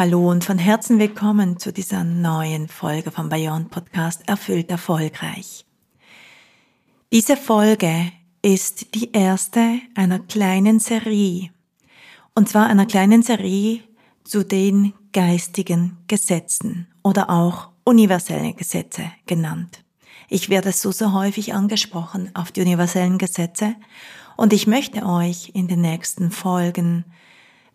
Hallo und von Herzen willkommen zu dieser neuen Folge vom Beyond Podcast Erfüllt Erfolgreich. Diese Folge ist die erste einer kleinen Serie. Und zwar einer kleinen Serie zu den geistigen Gesetzen oder auch universellen Gesetze genannt. Ich werde so, so häufig angesprochen auf die universellen Gesetze und ich möchte euch in den nächsten Folgen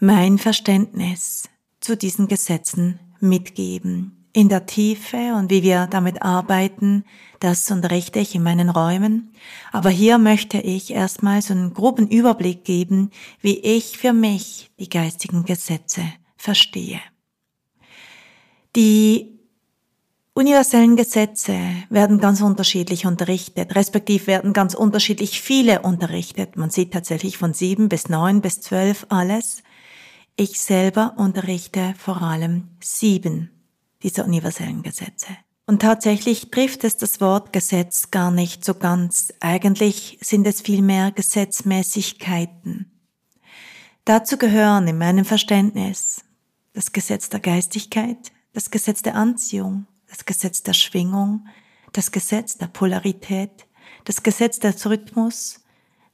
mein Verständnis zu diesen Gesetzen mitgeben. In der Tiefe und wie wir damit arbeiten, das unterrichte ich in meinen Räumen. Aber hier möchte ich erstmal so einen groben Überblick geben, wie ich für mich die geistigen Gesetze verstehe. Die universellen Gesetze werden ganz unterschiedlich unterrichtet, respektiv werden ganz unterschiedlich viele unterrichtet. Man sieht tatsächlich von sieben bis neun bis zwölf alles. Ich selber unterrichte vor allem sieben dieser universellen Gesetze. Und tatsächlich trifft es das Wort Gesetz gar nicht so ganz. Eigentlich sind es vielmehr Gesetzmäßigkeiten. Dazu gehören in meinem Verständnis das Gesetz der Geistigkeit, das Gesetz der Anziehung, das Gesetz der Schwingung, das Gesetz der Polarität, das Gesetz des Rhythmus,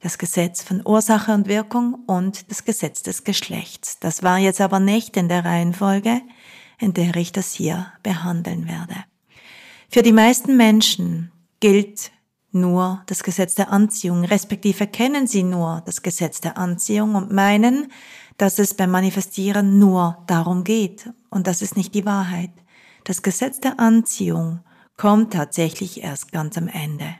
das Gesetz von Ursache und Wirkung und das Gesetz des Geschlechts. Das war jetzt aber nicht in der Reihenfolge, in der ich das hier behandeln werde. Für die meisten Menschen gilt nur das Gesetz der Anziehung, respektive kennen sie nur das Gesetz der Anziehung und meinen, dass es beim Manifestieren nur darum geht. Und das ist nicht die Wahrheit. Das Gesetz der Anziehung kommt tatsächlich erst ganz am Ende.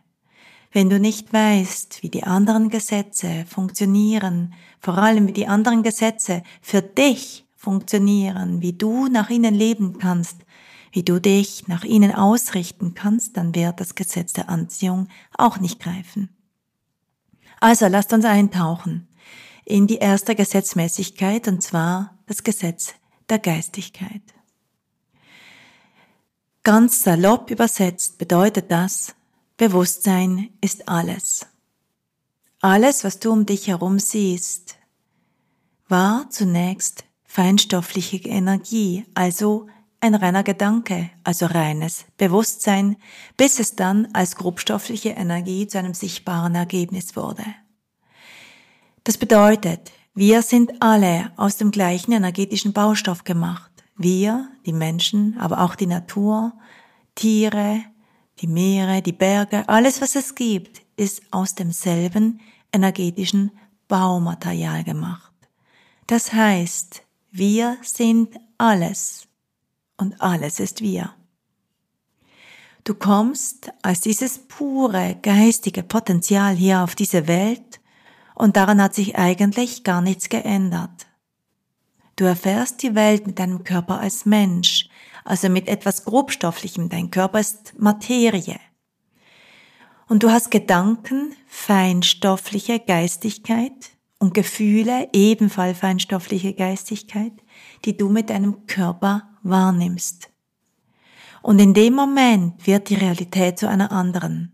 Wenn du nicht weißt, wie die anderen Gesetze funktionieren, vor allem wie die anderen Gesetze für dich funktionieren, wie du nach ihnen leben kannst, wie du dich nach ihnen ausrichten kannst, dann wird das Gesetz der Anziehung auch nicht greifen. Also lasst uns eintauchen in die erste Gesetzmäßigkeit, und zwar das Gesetz der Geistigkeit. Ganz salopp übersetzt bedeutet das, Bewusstsein ist alles. Alles, was du um dich herum siehst, war zunächst feinstoffliche Energie, also ein reiner Gedanke, also reines Bewusstsein, bis es dann als grobstoffliche Energie zu einem sichtbaren Ergebnis wurde. Das bedeutet, wir sind alle aus dem gleichen energetischen Baustoff gemacht. Wir, die Menschen, aber auch die Natur, Tiere, die Meere, die Berge, alles was es gibt, ist aus demselben energetischen Baumaterial gemacht. Das heißt, wir sind alles und alles ist wir. Du kommst als dieses pure geistige Potenzial hier auf diese Welt und daran hat sich eigentlich gar nichts geändert. Du erfährst die Welt mit deinem Körper als Mensch, also mit etwas Grobstofflichem. Dein Körper ist Materie. Und du hast Gedanken, feinstoffliche Geistigkeit und Gefühle, ebenfalls feinstoffliche Geistigkeit, die du mit deinem Körper wahrnimmst. Und in dem Moment wird die Realität zu einer anderen.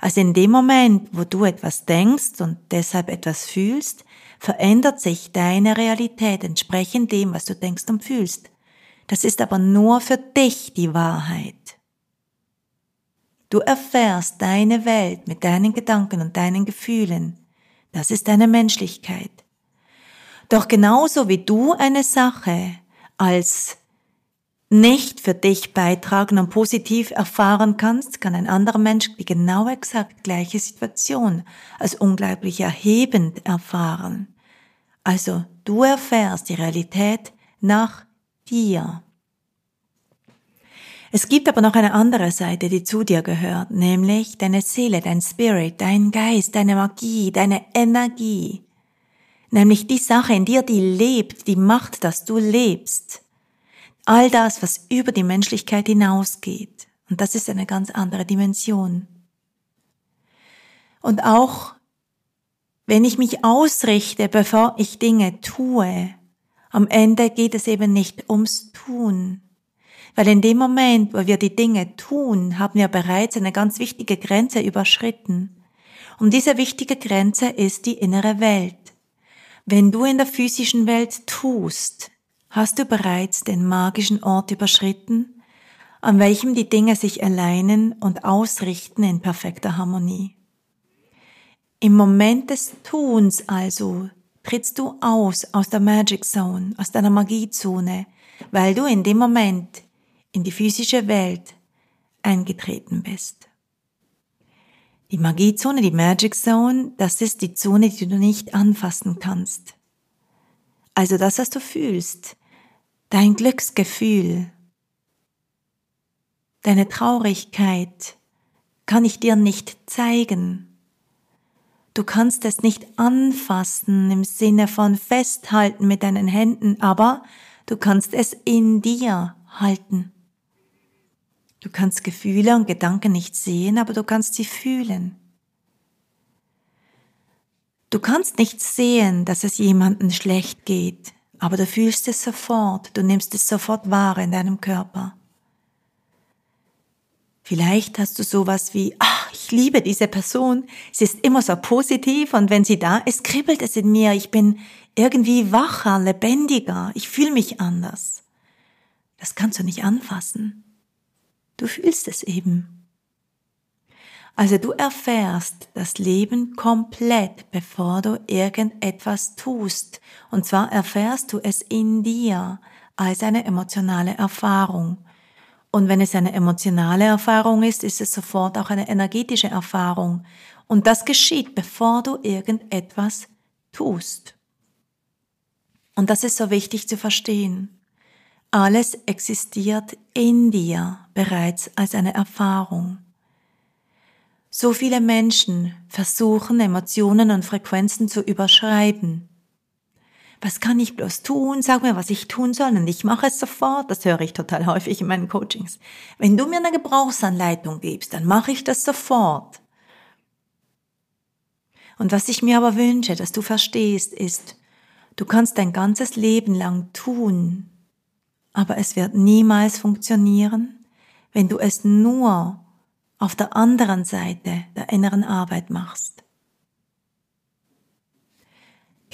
Also in dem Moment, wo du etwas denkst und deshalb etwas fühlst, verändert sich deine Realität entsprechend dem, was du denkst und fühlst. Das ist aber nur für dich die Wahrheit. Du erfährst deine Welt mit deinen Gedanken und deinen Gefühlen. Das ist deine Menschlichkeit. Doch genauso wie du eine Sache als nicht für dich beitragen und positiv erfahren kannst, kann ein anderer Mensch die genau exakt gleiche Situation als unglaublich erhebend erfahren. Also du erfährst die Realität nach dir. Es gibt aber noch eine andere Seite, die zu dir gehört, nämlich deine Seele, dein Spirit, dein Geist, deine Magie, deine Energie. Nämlich die Sache in dir, die lebt, die macht, dass du lebst. All das, was über die Menschlichkeit hinausgeht. Und das ist eine ganz andere Dimension. Und auch wenn ich mich ausrichte, bevor ich Dinge tue, am Ende geht es eben nicht ums Tun. Weil in dem Moment, wo wir die Dinge tun, haben wir bereits eine ganz wichtige Grenze überschritten. Und diese wichtige Grenze ist die innere Welt. Wenn du in der physischen Welt tust, Hast du bereits den magischen Ort überschritten, an welchem die Dinge sich alleinen und ausrichten in perfekter Harmonie? Im Moment des Tuns also trittst du aus aus der Magic Zone, aus deiner Magiezone, weil du in dem Moment in die physische Welt eingetreten bist. Die Magiezone, die Magic Zone, das ist die Zone, die du nicht anfassen kannst. Also das, was du fühlst, dein Glücksgefühl, deine Traurigkeit kann ich dir nicht zeigen. Du kannst es nicht anfassen im Sinne von festhalten mit deinen Händen, aber du kannst es in dir halten. Du kannst Gefühle und Gedanken nicht sehen, aber du kannst sie fühlen. Du kannst nicht sehen, dass es jemandem schlecht geht, aber du fühlst es sofort, du nimmst es sofort wahr in deinem Körper. Vielleicht hast du sowas wie, ach, ich liebe diese Person, sie ist immer so positiv und wenn sie da ist, kribbelt es in mir, ich bin irgendwie wacher, lebendiger, ich fühle mich anders. Das kannst du nicht anfassen. Du fühlst es eben. Also du erfährst das Leben komplett, bevor du irgendetwas tust. Und zwar erfährst du es in dir als eine emotionale Erfahrung. Und wenn es eine emotionale Erfahrung ist, ist es sofort auch eine energetische Erfahrung. Und das geschieht, bevor du irgendetwas tust. Und das ist so wichtig zu verstehen. Alles existiert in dir bereits als eine Erfahrung. So viele Menschen versuchen, Emotionen und Frequenzen zu überschreiben. Was kann ich bloß tun? Sag mir, was ich tun soll und ich mache es sofort. Das höre ich total häufig in meinen Coachings. Wenn du mir eine Gebrauchsanleitung gibst, dann mache ich das sofort. Und was ich mir aber wünsche, dass du verstehst, ist, du kannst dein ganzes Leben lang tun, aber es wird niemals funktionieren, wenn du es nur auf der anderen Seite der inneren Arbeit machst.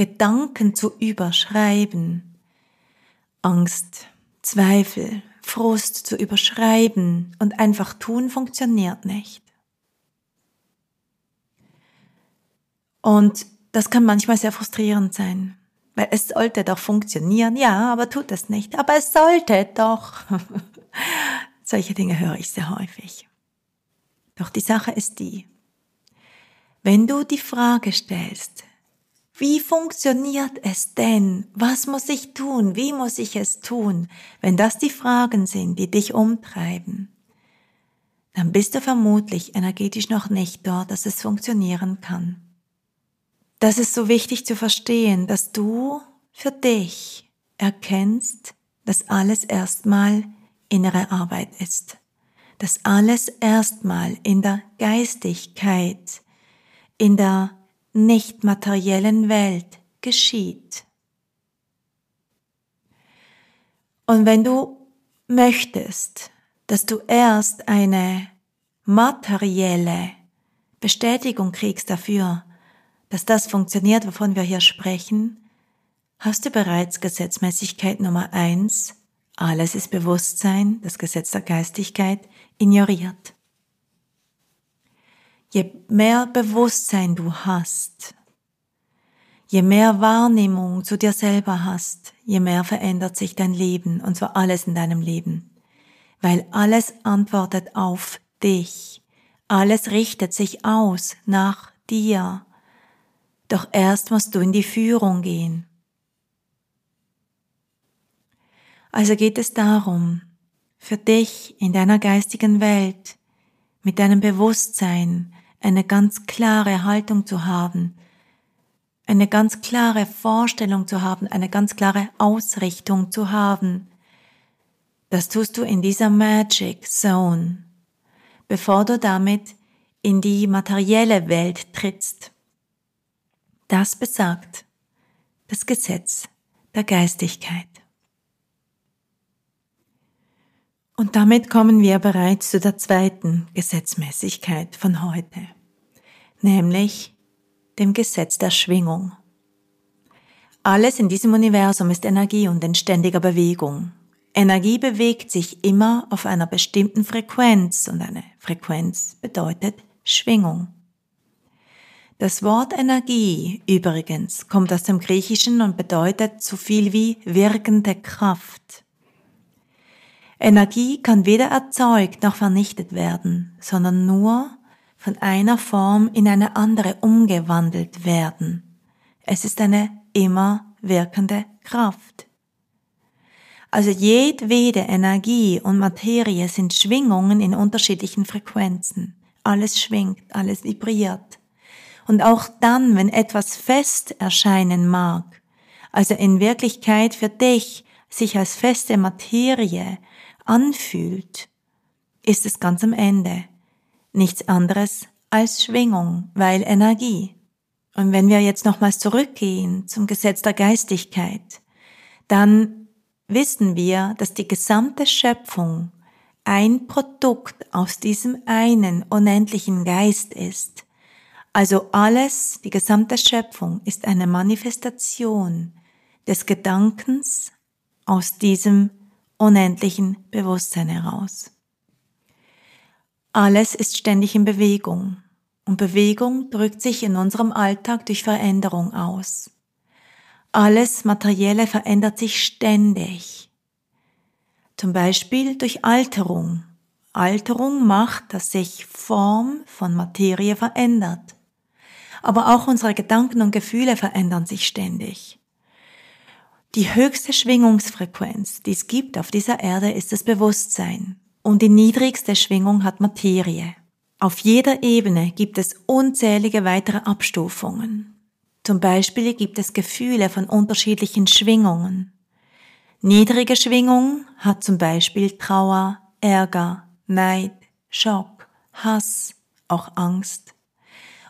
Gedanken zu überschreiben, Angst, Zweifel, Frust zu überschreiben und einfach tun funktioniert nicht. Und das kann manchmal sehr frustrierend sein, weil es sollte doch funktionieren, ja, aber tut es nicht, aber es sollte doch. Solche Dinge höre ich sehr häufig. Doch die Sache ist die, wenn du die Frage stellst, wie funktioniert es denn? Was muss ich tun? Wie muss ich es tun? Wenn das die Fragen sind, die dich umtreiben, dann bist du vermutlich energetisch noch nicht dort, dass es funktionieren kann. Das ist so wichtig zu verstehen, dass du für dich erkennst, dass alles erstmal innere Arbeit ist dass alles erstmal in der Geistigkeit, in der nicht materiellen Welt geschieht. Und wenn du möchtest, dass du erst eine materielle Bestätigung kriegst dafür, dass das funktioniert, wovon wir hier sprechen, hast du bereits Gesetzmäßigkeit Nummer eins. Alles ist Bewusstsein, das Gesetz der Geistigkeit, ignoriert. Je mehr Bewusstsein du hast, Je mehr Wahrnehmung zu dir selber hast, je mehr verändert sich dein Leben, und zwar alles in deinem Leben. Weil alles antwortet auf dich. Alles richtet sich aus nach dir. Doch erst musst du in die Führung gehen. Also geht es darum, für dich in deiner geistigen Welt, mit deinem Bewusstsein eine ganz klare Haltung zu haben, eine ganz klare Vorstellung zu haben, eine ganz klare Ausrichtung zu haben. Das tust du in dieser Magic Zone, bevor du damit in die materielle Welt trittst. Das besagt das Gesetz der Geistigkeit. Und damit kommen wir bereits zu der zweiten Gesetzmäßigkeit von heute, nämlich dem Gesetz der Schwingung. Alles in diesem Universum ist Energie und in ständiger Bewegung. Energie bewegt sich immer auf einer bestimmten Frequenz und eine Frequenz bedeutet Schwingung. Das Wort Energie übrigens kommt aus dem Griechischen und bedeutet so viel wie wirkende Kraft. Energie kann weder erzeugt noch vernichtet werden, sondern nur von einer Form in eine andere umgewandelt werden. Es ist eine immer wirkende Kraft. Also jedwede Energie und Materie sind Schwingungen in unterschiedlichen Frequenzen. Alles schwingt, alles vibriert. Und auch dann, wenn etwas fest erscheinen mag, also in Wirklichkeit für dich sich als feste Materie anfühlt, ist es ganz am Ende nichts anderes als Schwingung, weil Energie. Und wenn wir jetzt nochmals zurückgehen zum Gesetz der Geistigkeit, dann wissen wir, dass die gesamte Schöpfung ein Produkt aus diesem einen unendlichen Geist ist. Also alles, die gesamte Schöpfung ist eine Manifestation des Gedankens aus diesem unendlichen Bewusstsein heraus. Alles ist ständig in Bewegung und Bewegung drückt sich in unserem Alltag durch Veränderung aus. Alles Materielle verändert sich ständig. Zum Beispiel durch Alterung. Alterung macht, dass sich Form von Materie verändert. Aber auch unsere Gedanken und Gefühle verändern sich ständig. Die höchste Schwingungsfrequenz, die es gibt auf dieser Erde, ist das Bewusstsein und die niedrigste Schwingung hat Materie. Auf jeder Ebene gibt es unzählige weitere Abstufungen. Zum Beispiel gibt es Gefühle von unterschiedlichen Schwingungen. Niedrige Schwingung hat zum Beispiel Trauer, Ärger, Neid, Schock, Hass, auch Angst.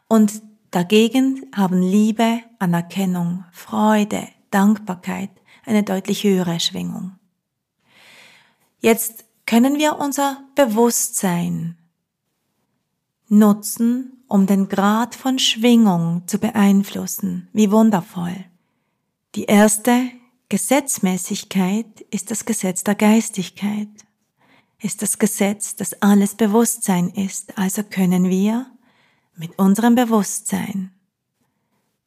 Und dagegen haben Liebe, Anerkennung, Freude, Dankbarkeit eine deutlich höhere Schwingung. Jetzt können wir unser Bewusstsein nutzen, um den Grad von Schwingung zu beeinflussen. Wie wundervoll. Die erste Gesetzmäßigkeit ist das Gesetz der Geistigkeit, ist das Gesetz, dass alles Bewusstsein ist. Also können wir mit unserem Bewusstsein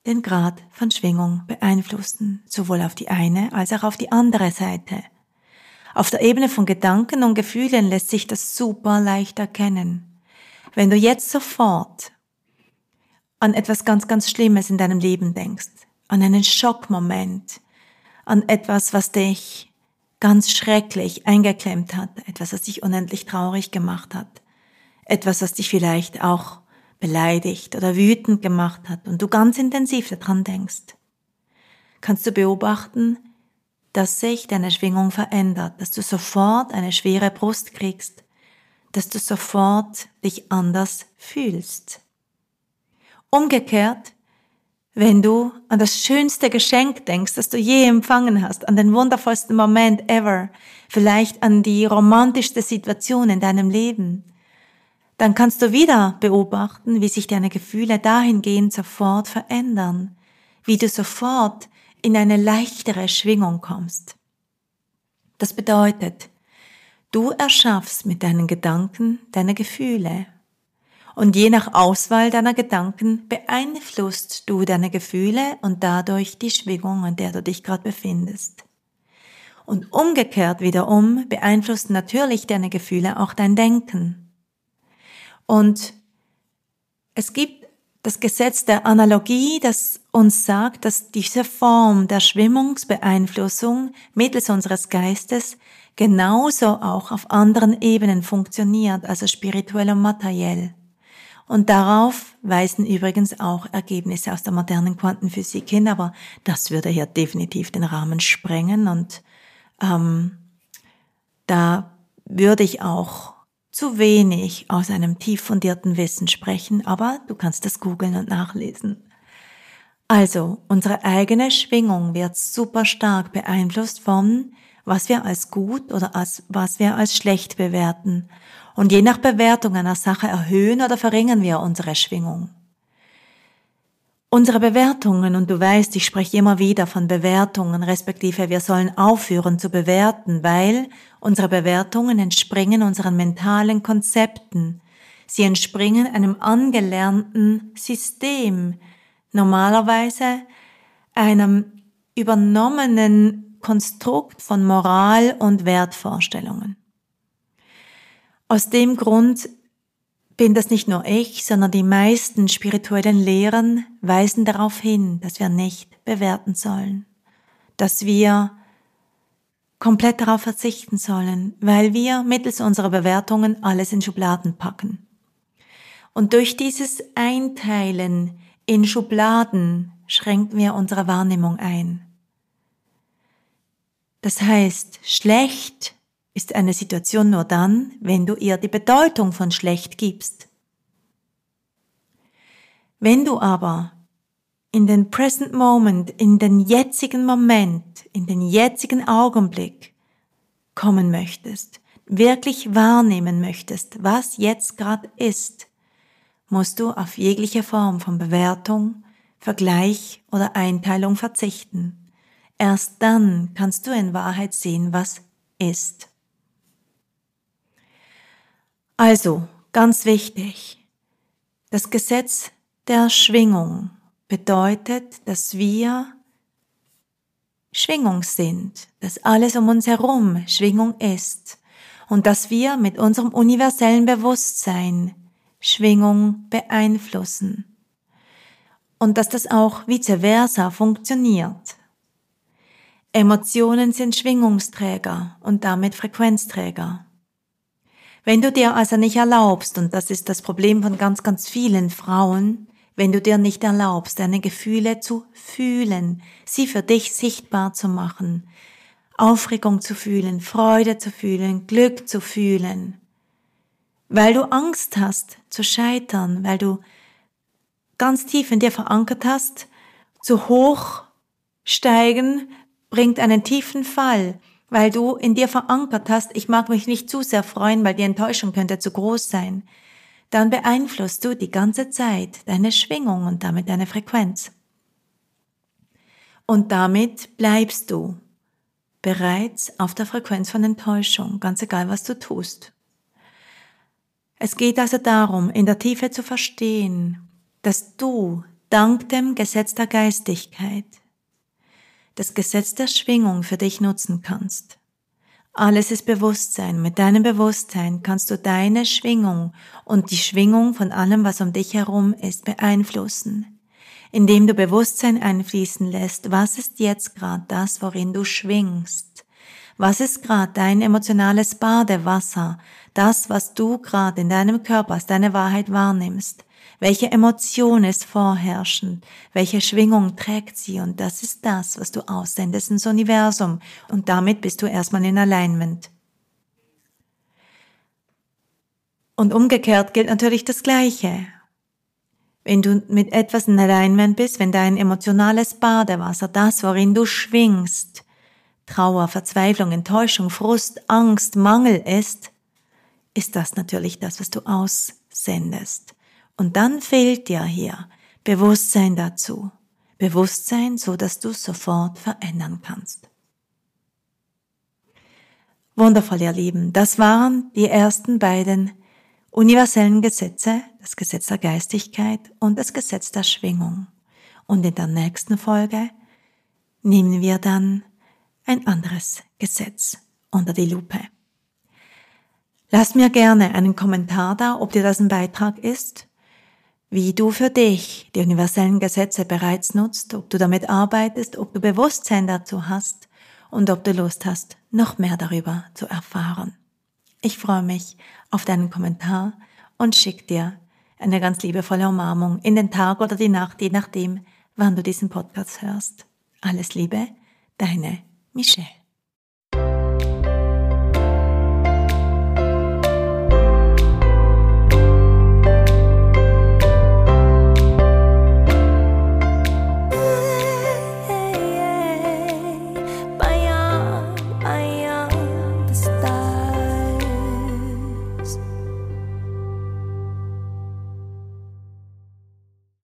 den Grad von Schwingung beeinflussen, sowohl auf die eine als auch auf die andere Seite. Auf der Ebene von Gedanken und Gefühlen lässt sich das super leicht erkennen. Wenn du jetzt sofort an etwas ganz, ganz Schlimmes in deinem Leben denkst, an einen Schockmoment, an etwas, was dich ganz schrecklich eingeklemmt hat, etwas, was dich unendlich traurig gemacht hat, etwas, was dich vielleicht auch beleidigt oder wütend gemacht hat und du ganz intensiv daran denkst, kannst du beobachten, dass sich deine Schwingung verändert, dass du sofort eine schwere Brust kriegst, dass du sofort dich anders fühlst. Umgekehrt, wenn du an das schönste Geschenk denkst, das du je empfangen hast, an den wundervollsten Moment ever, vielleicht an die romantischste Situation in deinem Leben, dann kannst du wieder beobachten, wie sich deine Gefühle dahingehend sofort verändern, wie du sofort in eine leichtere Schwingung kommst. Das bedeutet, du erschaffst mit deinen Gedanken deine Gefühle. Und je nach Auswahl deiner Gedanken beeinflusst du deine Gefühle und dadurch die Schwingung, in der du dich gerade befindest. Und umgekehrt wiederum beeinflusst natürlich deine Gefühle auch dein Denken. Und es gibt das Gesetz der Analogie, das uns sagt, dass diese Form der Schwimmungsbeeinflussung mittels unseres Geistes genauso auch auf anderen Ebenen funktioniert, also spirituell und materiell. Und darauf weisen übrigens auch Ergebnisse aus der modernen Quantenphysik hin, aber das würde hier definitiv den Rahmen sprengen und ähm, da würde ich auch zu wenig aus einem tief fundierten Wissen sprechen, aber du kannst das googeln und nachlesen. Also, unsere eigene Schwingung wird super stark beeinflusst von, was wir als gut oder als, was wir als schlecht bewerten. Und je nach Bewertung einer Sache erhöhen oder verringern wir unsere Schwingung. Unsere Bewertungen, und du weißt, ich spreche immer wieder von Bewertungen, respektive wir sollen aufhören zu bewerten, weil unsere Bewertungen entspringen unseren mentalen Konzepten. Sie entspringen einem angelernten System, normalerweise einem übernommenen Konstrukt von Moral und Wertvorstellungen. Aus dem Grund bin das nicht nur ich, sondern die meisten spirituellen Lehren weisen darauf hin, dass wir nicht bewerten sollen, dass wir komplett darauf verzichten sollen, weil wir mittels unserer Bewertungen alles in Schubladen packen. Und durch dieses Einteilen in Schubladen schränken wir unsere Wahrnehmung ein. Das heißt, schlecht ist eine Situation nur dann, wenn du ihr die Bedeutung von schlecht gibst. Wenn du aber in den present moment, in den jetzigen Moment, in den jetzigen Augenblick kommen möchtest, wirklich wahrnehmen möchtest, was jetzt gerade ist, musst du auf jegliche Form von Bewertung, Vergleich oder Einteilung verzichten. Erst dann kannst du in Wahrheit sehen, was ist. Also, ganz wichtig, das Gesetz der Schwingung bedeutet, dass wir Schwingung sind, dass alles um uns herum Schwingung ist und dass wir mit unserem universellen Bewusstsein Schwingung beeinflussen und dass das auch vice versa funktioniert. Emotionen sind Schwingungsträger und damit Frequenzträger. Wenn du dir also nicht erlaubst, und das ist das Problem von ganz, ganz vielen Frauen, wenn du dir nicht erlaubst, deine Gefühle zu fühlen, sie für dich sichtbar zu machen, Aufregung zu fühlen, Freude zu fühlen, Glück zu fühlen, weil du Angst hast zu scheitern, weil du ganz tief in dir verankert hast, zu hoch steigen bringt einen tiefen Fall weil du in dir verankert hast, ich mag mich nicht zu sehr freuen, weil die Enttäuschung könnte zu groß sein, dann beeinflusst du die ganze Zeit deine Schwingung und damit deine Frequenz. Und damit bleibst du bereits auf der Frequenz von Enttäuschung, ganz egal, was du tust. Es geht also darum, in der Tiefe zu verstehen, dass du dank dem Gesetz der Geistigkeit das Gesetz der Schwingung für dich nutzen kannst. Alles ist Bewusstsein. Mit deinem Bewusstsein kannst du deine Schwingung und die Schwingung von allem, was um dich herum ist, beeinflussen. Indem du Bewusstsein einfließen lässt, was ist jetzt gerade das, worin du schwingst? Was ist gerade dein emotionales Badewasser, das, was du gerade in deinem Körper als deine Wahrheit wahrnimmst? Welche Emotion ist vorherrschend? Welche Schwingung trägt sie? Und das ist das, was du aussendest ins Universum. Und damit bist du erstmal in Alignment. Und umgekehrt gilt natürlich das Gleiche. Wenn du mit etwas in Alignment bist, wenn dein emotionales Badewasser, das, worin du schwingst, Trauer, Verzweiflung, Enttäuschung, Frust, Angst, Mangel ist, ist das natürlich das, was du aussendest. Und dann fehlt dir hier Bewusstsein dazu. Bewusstsein, so dass du sofort verändern kannst. Wundervoll, ihr Lieben. Das waren die ersten beiden universellen Gesetze, das Gesetz der Geistigkeit und das Gesetz der Schwingung. Und in der nächsten Folge nehmen wir dann ein anderes Gesetz unter die Lupe. Lass mir gerne einen Kommentar da, ob dir das ein Beitrag ist, wie du für dich die universellen Gesetze bereits nutzt, ob du damit arbeitest, ob du Bewusstsein dazu hast und ob du Lust hast, noch mehr darüber zu erfahren. Ich freue mich auf deinen Kommentar und schick dir eine ganz liebevolle Umarmung in den Tag oder die Nacht, je nachdem, wann du diesen Podcast hörst. Alles Liebe, deine Michelle.